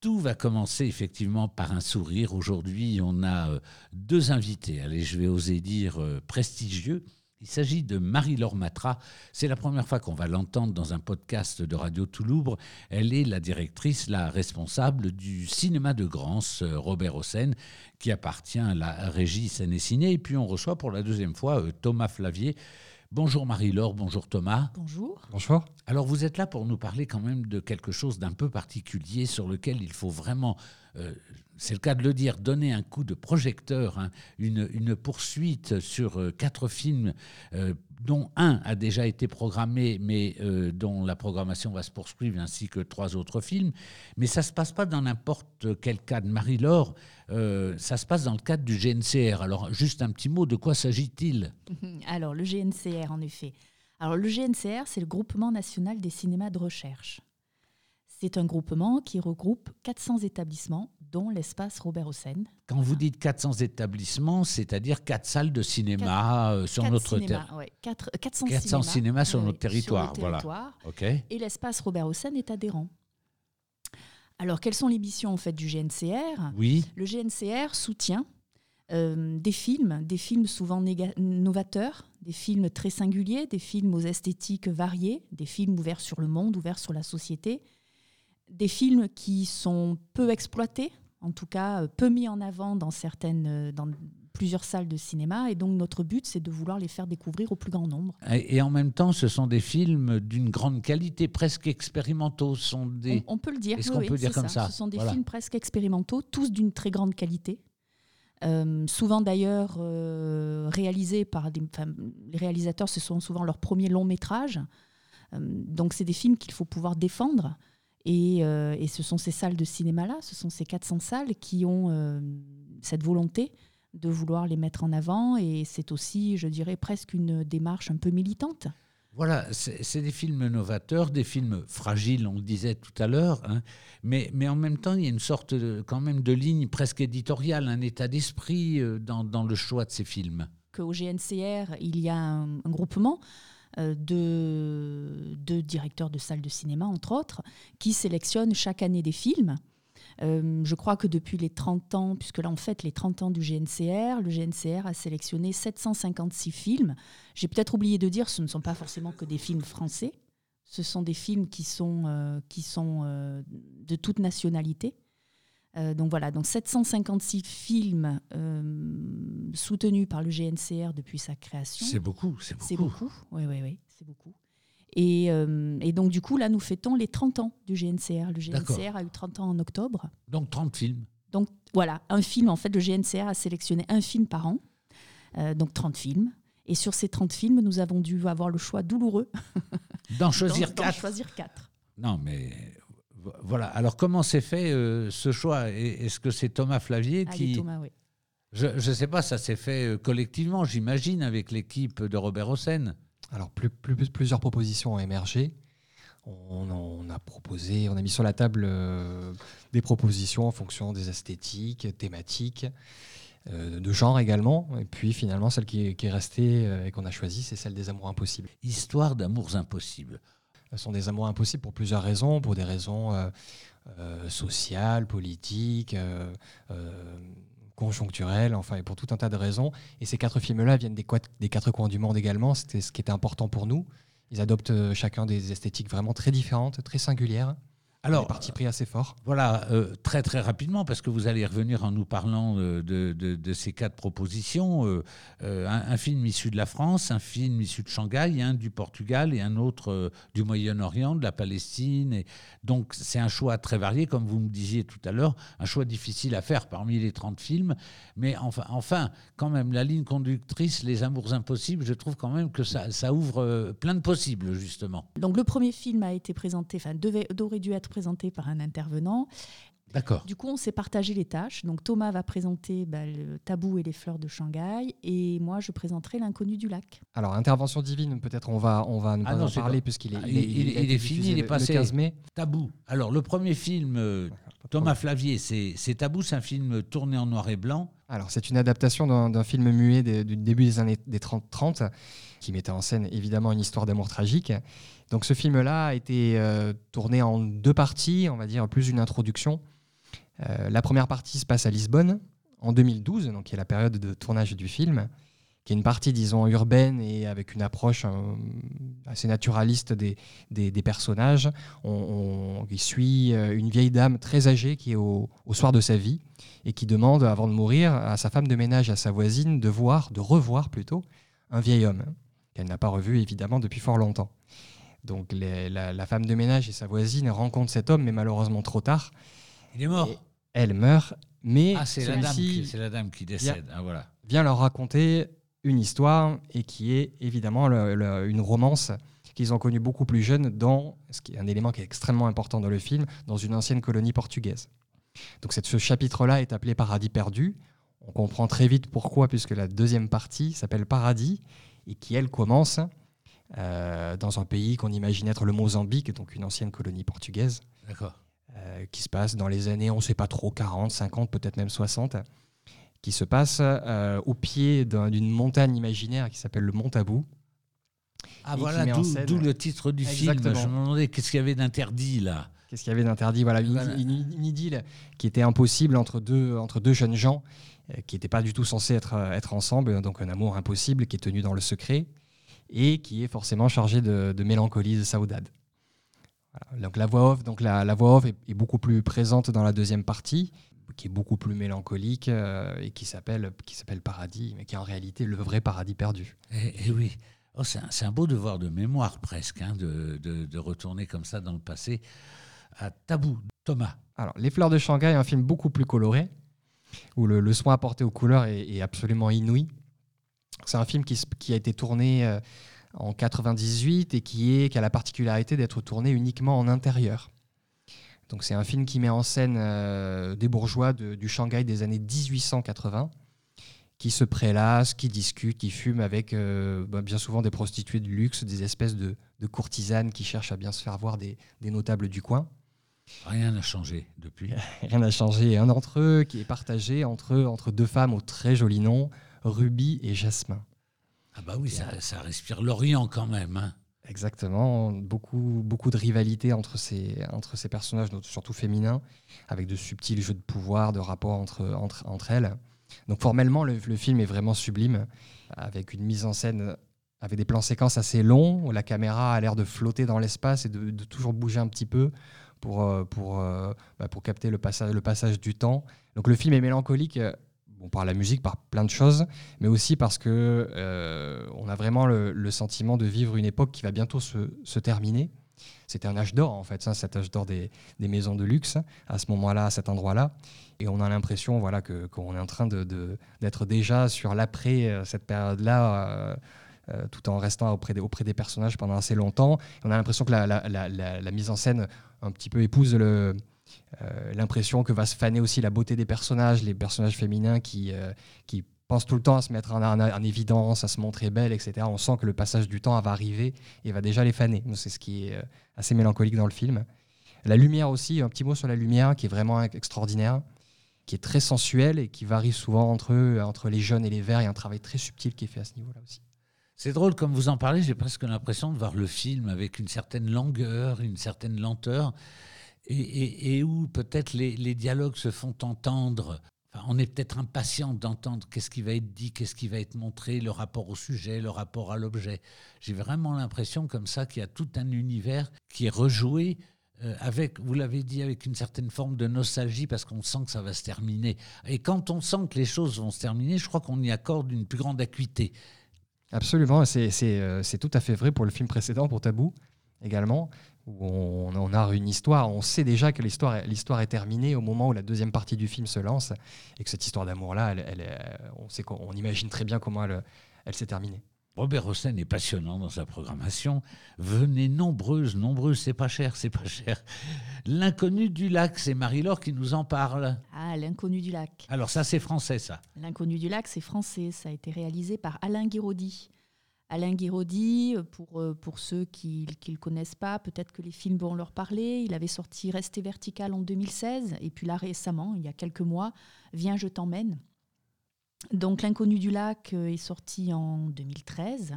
Tout va commencer effectivement par un sourire. Aujourd'hui, on a euh, deux invités, allez, je vais oser dire euh, prestigieux. Il s'agit de Marie-Laure Matra. C'est la première fois qu'on va l'entendre dans un podcast de Radio Toulouse. Elle est la directrice, la responsable du cinéma de Grance, euh, Robert Hossein, qui appartient à la régie Scène et Ciné. Et puis on reçoit pour la deuxième fois Thomas Flavier. Bonjour Marie-Laure, bonjour Thomas. Bonjour. Bonjour. Alors vous êtes là pour nous parler quand même de quelque chose d'un peu particulier sur lequel il faut vraiment euh, c'est le cas de le dire, donner un coup de projecteur, hein, une, poursuite sur euh, quatre films, euh, dont un a déjà été programmé, mais dont la programmation va se poursuivre, ainsi que trois autres films. Mais ça ne se passe pas dans n'importe quel cas de Marie-Laure, ça se passe dans le cadre du GNCR. Alors, juste un petit mot, de quoi s'agit-il? Alors, le GNCR, en effet. Alors, le GNCR, c'est le Groupement national des cinémas de recherche. C'est un groupement qui regroupe 400 établissements dont l'espace Robert Hossein. Quand vous dites 400 établissements, c'est-à-dire 4 salles de cinéma euh, sur notre territoire. Ouais, 4, 400, 400 cinémas, sur, notre territoire, sur le territoire. Voilà. Et l'espace Robert Hossein est adhérent. Alors, quelles sont les missions en fait du GNCR Oui. Le GNCR soutient euh, des films, des films souvent novateurs, des films très singuliers, des films aux esthétiques variées, des films ouverts sur le monde, ouverts sur la société, des films qui sont peu exploités, en tout cas euh, peu mis en avant dans certaines, euh, dans plusieurs salles de cinéma. Et donc notre but, c'est de vouloir les faire découvrir au plus grand nombre. Et, en même temps, ce sont des films d'une grande qualité, presque expérimentaux. Sont des... on, peut le dire. Est-ce qu'on peut dire comme ça, Ce sont des films presque expérimentaux, tous d'une très grande qualité. Euh, souvent d'ailleurs réalisés par des, les réalisateurs, ce sont souvent leurs premiers longs métrages. donc c'est des films qu'il faut pouvoir défendre. Euh, et, ce sont ces salles de cinéma-là, ce sont ces 400 salles qui ont euh, cette volonté de vouloir les mettre en avant. Et c'est aussi, je dirais, presque une démarche un peu militante. Voilà, c'est des films novateurs, des films fragiles, on le disait tout à l'heure, hein. mais, mais en même temps, il y a une sorte quand même de ligne presque éditoriale, un état d'esprit euh, dans, dans, le choix de ces films. Qu'au GNCR, il y a un, un groupement euh, de, directeurs de salles de cinéma, entre autres, qui sélectionnent chaque année des films. Euh, je crois que depuis les 30 ans, puisque là on fête les 30 ans du GNCR, le GNCR a sélectionné 756 films. J'ai peut-être oublié de dire, ce ne sont pas forcément que des films français, ce sont des films qui sont, euh, qui sont de toute nationalité. donc voilà, donc 756 films soutenus par le GNCR depuis sa création. C'est beaucoup, c'est beaucoup. C'est beaucoup, oui, oui, oui, c'est beaucoup. Et, euh, et, donc, du coup, là, nous fêtons les 30 ans du GNCR. Le GNCR a eu 30 ans en octobre. Donc, 30 films. Donc, voilà, un film. En fait, le GNCR a sélectionné un film par an. Euh, donc, 30 films. Et sur ces 30 films, nous avons dû avoir le choix douloureux. D'en choisir 4. choisir 4. Non, mais voilà. Alors, comment s'est fait euh, ce choix? Est-ce que c'est Thomas Flavier ah, qui. Thomas, oui. Je ne sais pas, ça s'est fait euh, collectivement, j'imagine, avec l'équipe de Robert Hossein. Alors, plus, plusieurs propositions ont émergé. On, a proposé, on a mis sur la table euh, des propositions en fonction des esthétiques, thématiques, euh, de genre également. Et puis finalement, celle qui est, restée et qu'on a choisie, c'est celle des amours impossibles. Histoire d'amours impossibles. Ce sont des amours impossibles pour plusieurs raisons, pour des raisons sociales, politiques conjoncturel, enfin, et pour tout un tas de raisons. Et ces quatre films-là viennent des, des quatre coins du monde également. C'était ce qui était important pour nous. Ils adoptent euh, chacun des esthétiques vraiment très différentes, très singulières. Alors, parti pris assez fort. Voilà, euh, très très rapidement, parce que vous allez revenir en nous parlant de, de, ces quatre propositions. Euh, euh, un, film issu de la France, un film issu de Shanghai, un du Portugal et un autre du Moyen-Orient, de la Palestine. Et donc c'est un choix très varié, comme vous me disiez tout à l'heure, un choix difficile à faire parmi les 30 films. Mais enfin, enfin, quand même, la ligne conductrice, Les Amours Impossibles, je trouve quand même que ça, ça ouvre plein de possibles, justement. Donc le premier film a été présenté, enfin, devait, aurait dû être présenté par un intervenant. D'accord. Du coup, on s'est partagé les tâches. Donc Thomas va présenter bah, le tabou et les fleurs de Shanghai, et moi je présenterai l'inconnu du lac. Alors intervention divine, peut-être on va on va ne ah pas en parler puisqu'il est, il, est, fini, il est passé. Le 15 mai. Tabou. Alors le premier film, euh, Thomas Flavier, c'est Tabou, c'est un film tourné en noir et blanc. Alors c'est une adaptation d'un film muet du début des années des 30, 30 qui mettait en scène évidemment une histoire d'amour tragique. Donc ce film-là a été euh, tourné en deux parties, on va dire plus une introduction la première partie se passe à Lisbonne en 2012, donc qui est la période de tournage du film qui est une partie, disons, urbaine et avec une approche euh, assez naturaliste des, des, personnages. On, suit euh, une vieille dame très âgée qui est au, soir de sa vie et qui demande, avant de mourir, à sa femme de ménage, à sa voisine, de voir, de revoir plutôt, un vieil homme qu'elle n'a pas revu évidemment depuis fort longtemps. Donc la, femme de ménage et sa voisine rencontrent cet homme, mais malheureusement trop tard. Il est mort. elle meurt, mais ah, c'est la, la, dame qui décède. Vient, ah, voilà. vient leur raconter une histoire et qui est évidemment une romance qu'ils ont connue beaucoup plus jeune dans, ce qui est un élément qui est extrêmement important dans le film, dans une ancienne colonie portugaise. Donc ce chapitre-là est appelé Paradis perdu. On comprend très vite pourquoi, puisque la deuxième partie s'appelle Paradis et qui, elle, commence euh, dans un pays qu'on imagine être le Mozambique, donc une ancienne colonie portugaise. Euh, qui se passe dans les années, on ne sait pas trop, 40, 50, peut-être même 60 qui se passe euh, au pied d'une montagne imaginaire qui s'appelle le Mont Tabou. Ah voilà, d'où le titre du film. Je me demandais qu'est-ce qu'il y avait d'interdit là? Qu'est-ce qu'il y avait d'interdit? Voilà, Une, idylle qui était impossible entre deux, entre deux jeunes gens euh, qui n'étaient pas du tout censés être, euh, être ensemble, donc un amour impossible qui est tenu dans le secret et qui est forcément chargé de, mélancolie, de saudade. Donc la voix off, donc la, la voix off est, beaucoup plus présente dans la deuxième partie qui est beaucoup plus mélancolique euh, et qui s'appelle qui s'appelle Paradis, mais qui est en réalité le vrai paradis perdu. Et, eh, eh oui, oh, c'est un, beau devoir de mémoire presque, hein, de, de, retourner comme ça dans le passé à Tabou. Thomas. Alors, Les Fleurs de Shanghai est un film beaucoup plus coloré, où le, soin apporté aux couleurs est, absolument inouï. C'est un film qui, qui, a été tourné euh, en 98 et qui, est, qui a la particularité d'être tourné uniquement en intérieur. Donc c'est un film qui met en scène euh, des bourgeois du Shanghai des années 1880 qui se prélassent, qui discutent, qui fument avec euh, bah, bien souvent des prostituées de luxe, des espèces de, courtisanes qui cherchent à bien se faire voir des, notables du coin. Rien n'a changé depuis. Rien n'a changé. Un d'entre eux qui est partagé entre, entre deux femmes au très joli nom, Ruby et Jasmin. Ah bah oui, ça, ça respire l'Orient quand même. Hein. Exactement, beaucoup, beaucoup de rivalité entre ces, entre ces personnages, surtout féminins, avec de subtils jeux de pouvoir, de rapports entre, entre, entre elles. Donc formellement, le, film est vraiment sublime, avec une mise en scène, avec des plans séquences assez longs, où la caméra a l'air de flotter dans l'espace et de, toujours bouger un petit peu pour, euh, pour, euh, bah, pour capter le passage, le passage du temps. Donc le film est mélancolique bon, par la musique, par plein de choses, mais aussi parce que euh, on a vraiment le, sentiment de vivre une époque qui va bientôt se, terminer. C'était un âge d'or, en fait, cet âge d'or des, maisons de luxe, à ce moment-là, à cet endroit-là. Et on a l'impression voilà, qu'on est en train d'être de, déjà sur l'après, euh, cette période-là, euh, tout en restant auprès des, auprès des personnages pendant assez longtemps. on a l'impression que la, la, mise en scène un petit peu épouse le, l'impression que va se faner aussi la beauté des personnages, les personnages féminins qui, euh, qui pensent tout le temps à se mettre en, évidence, à se montrer belle, etc. On sent que le passage du temps va arriver et va déjà les faner. C'est ce qui est euh, assez mélancolique dans le film. La lumière aussi, un petit mot sur la lumière qui est vraiment extraordinaire, qui est très sensuelle et qui varie souvent entre, entre les jeunes et les verts. Il y a un travail très subtil qui est fait à ce niveau-là aussi. C'est drôle, comme vous en parlez, j'ai presque l'impression de voir le film avec une certaine longueur, une certaine lenteur et, où peut-être les, dialogues se font entendre. on est peut-être impatient d'entendre qu'est-ce qui va être dit, qu'est-ce qui va être montré, le rapport au sujet, le rapport à l'objet. J'ai vraiment l'impression comme ça qu'il y a tout un univers qui est rejoué euh, avec, vous l'avez dit, avec une certaine forme de nostalgie parce qu'on sent que ça va se terminer. Et quand on sent que les choses vont se terminer, je crois qu'on y accorde une plus grande acuité. Absolument, c'est euh, tout à fait vrai pour le film précédent, pour Tabou également où on, a une histoire, on sait déjà que l'histoire, l'histoire est terminée au moment où la deuxième partie du film se lance, et que cette histoire d'amour-là, elle, on, sait qu'on imagine très bien comment elle, elle s'est terminée. Robert Hossein est passionnant dans sa programmation. Venez nombreuses, nombreuses, c'est pas cher, c'est pas cher. L'inconnu du lac, c'est Marie-Laure qui nous en parle. Ah, l'inconnu du lac. Alors ça, c'est français, ça. L'inconnu du lac, c'est français. Ça a été réalisé par Alain Guiraudy. Alain Guiraudy, euh, pour, euh, pour ceux qui ne le connaissent pas, peut-être que les films vont leur parler. Il avait sorti Rester vertical en 2016, et puis là récemment, il y a quelques mois, Viens, je t'emmène. Donc L'inconnu du lac euh, est sorti en 2013.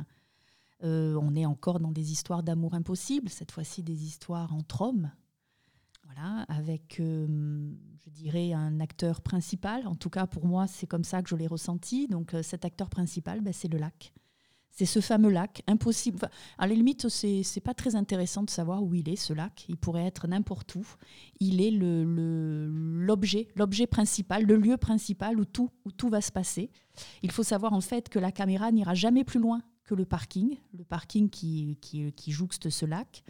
on est encore dans des histoires d'amour impossible, cette fois-ci des histoires entre hommes. voilà, avec, je dirais, un acteur principal. En tout cas, pour moi, c'est comme ça que je l'ai ressenti. Donc, cet acteur principal, ben, c'est le lac. C'est ce fameux lac, impossible. à la limite, c'est n'est pas très intéressant de savoir où il est, ce lac. Il pourrait être n'importe où. Il est l'objet, le, l'objet principal, le lieu principal où tout, où tout va se passer. Il faut savoir en fait que la caméra n'ira jamais plus loin que le parking, le parking qui, qui, qui jouxte ce lac,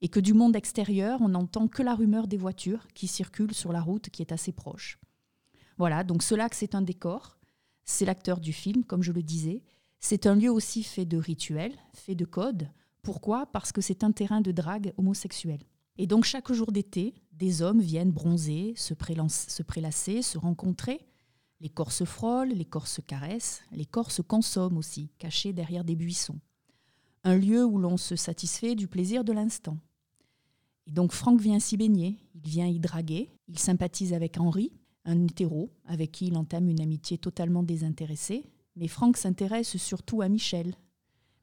et que du monde extérieur, on n'entend que la rumeur des voitures qui circulent sur la route qui est assez proche. Voilà, donc ce lac, c'est un décor. C'est l'acteur du film, comme je le disais. C'est un lieu aussi fait de rituels, fait de codes. Pourquoi? Parce que c'est un terrain de drague homosexuel. Et donc chaque jour d'été, des hommes viennent bronzer, se, se prélasser, se rencontrer. Les corps se frôlent, les corps se caressent, les corps se consomment aussi, cachés derrière des buissons. Un lieu où l'on se satisfait du plaisir de l'instant. Et donc Franck vient s'y baigner, il vient y draguer, il sympathise avec Henri, un hétéro avec qui il entame une amitié totalement désintéressée, mais Franck s'intéresse surtout à Michel.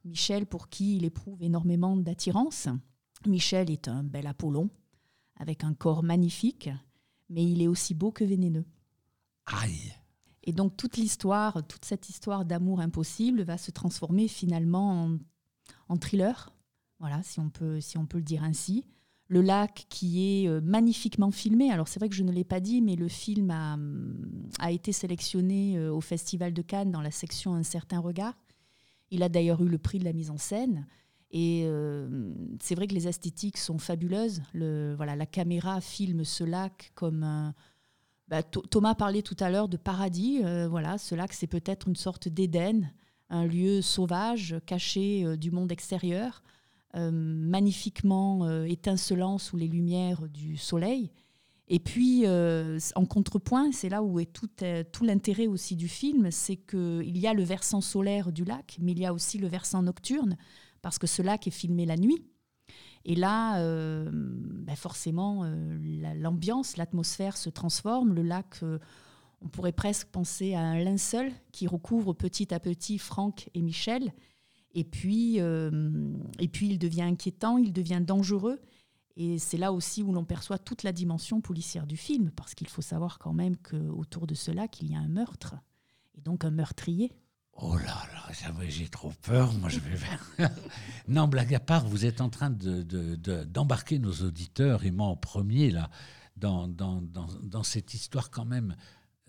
Michel pour qui il éprouve énormément d'attirance. Michel est un bel Apollon, avec un corps magnifique, mais il est aussi beau que vénéneux. Aïe Et donc toute l'histoire, toute cette histoire d'amour impossible va se transformer finalement en, thriller, voilà, si on, peut, si on peut le dire ainsi, le lac qui est euh, magnifiquement filmé. Alors c'est vrai que je ne l'ai pas dit, mais le film a, a, été sélectionné euh, au Festival de Cannes dans la section Un certain regard. Il a d'ailleurs eu le prix de la mise en scène. Et euh, c'est vrai que les esthétiques sont fabuleuses. Le, voilà, la caméra filme ce lac comme un... Bah, Thomas parlait tout à l'heure de paradis. voilà, ce lac, c'est peut-être une sorte d'Éden, un lieu sauvage, caché du monde extérieur. Euh, magnifiquement euh, étincelant sous les lumières du soleil. Et puis, euh, en contrepoint, c'est là où est tout, tout l'intérêt aussi du film, c'est qu'il y a le versant solaire du lac, mais il y a aussi le versant nocturne, parce que ce lac est filmé la nuit. Et là, ben forcément, l'ambiance, l'atmosphère se transforme. Le lac, on pourrait presque penser à un linceul qui recouvre petit à petit Franck et Michel. Et puis, euh, et puis, il devient inquiétant, il devient dangereux. Et c'est là aussi où l'on perçoit toute la dimension policière du film, parce qu'il faut savoir quand même qu'autour de cela, qu'il y a un meurtre, et donc un meurtrier. Oh là là, j'ai trop peur, moi je vais faire... non, blague à part, vous êtes en train d'embarquer de, nos auditeurs, et moi en premier, là, dans, cette histoire quand même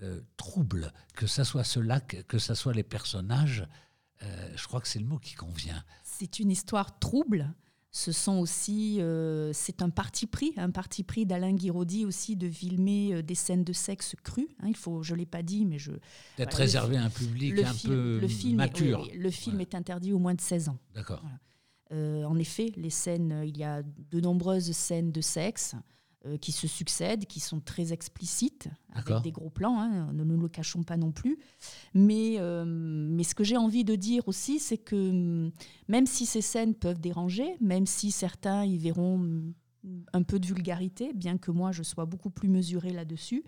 euh, trouble, que ça soit ce lac, que ça soit les personnages. Euh, je crois que c'est le mot qui convient. C'est une histoire trouble. Ce sont aussi, euh, c'est un parti pris, un parti pris d'Alain Guiraudy aussi de filmer euh, des scènes de sexe crues. Hein, il faut, je l'ai pas dit, mais je. D'être réservé à un public un peu le film mature. le film est interdit au moins de 16 ans. D'accord. en effet, les scènes, il y a de nombreuses scènes de sexe. Euh, qui se succèdent, qui sont très explicites, avec des gros plans, hein, ne nous le cachons pas non plus. Mais, euh, mais ce que j'ai envie de dire aussi, c'est que mm, même si ces scènes peuvent déranger, même si certains y verront mm, un peu de vulgarité, bien que moi je sois beaucoup plus mesurée là-dessus,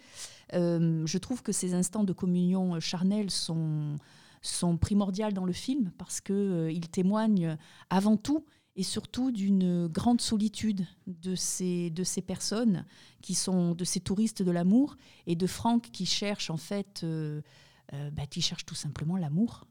euh, je trouve que ces instants de communion charnelle sont, sont primordiaux dans le film parce qu'ils témoignent avant tout et surtout d'une grande solitude de ces, de ces personnes qui sont de ces touristes de l'amour et de Franck qui cherche en fait, euh, euh, bah, qui cherche tout simplement l'amour.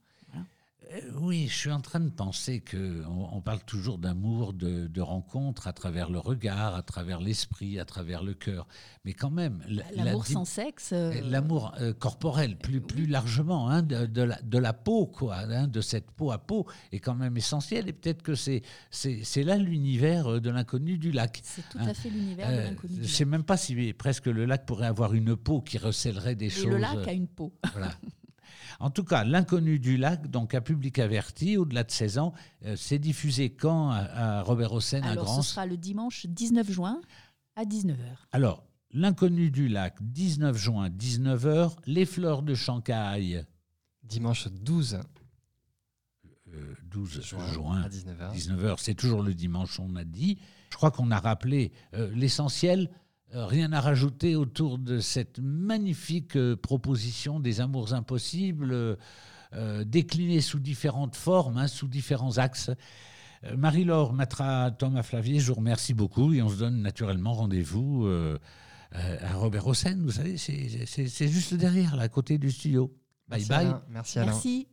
Euh, oui, je suis en train de penser que on, parle toujours d'amour, de, rencontre à travers le regard, à travers l'esprit, à travers le cœur. Mais quand même, l'amour sans sexe, euh, l'amour euh, corporel, plus plus largement, hein, de, la, de, la, peau, quoi, hein, de cette peau à peau, est quand même essentiel. Et peut-être que c'est c'est là l'univers de l'inconnu du lac. C'est tout à hein. fait l'univers de l'inconnu. Je ne sais même pas si presque le lac pourrait avoir une peau qui recèlerait des choses. Le lac a une peau. Voilà. En tout cas, L'inconnu du lac, donc à public averti, au-delà de 16 ans, euh, c'est diffusé quand à, Robert Hossein à Grance Ce sera le dimanche 19 juin à 19h. Alors, L'inconnu du lac, 19 juin, 19h. Les fleurs de Shanghai. Dimanche 12. 12 euh, juin, à 19h. 19h, c'est toujours le dimanche, on a dit. Je crois qu'on a rappelé euh, l'essentiel. Euh, rien à rajouter autour de cette magnifique euh, proposition des amours impossibles, euh, déclinée sous différentes formes, hein, sous différents axes. Euh, Marie-Laure Matra, Thomas Flavier, je vous remercie beaucoup et on se donne naturellement rendez-vous euh, euh, à Robert Hossein. Vous savez, c'est juste derrière, là, à côté du studio. Bye Merci bye. Alain. Merci Alain. Merci.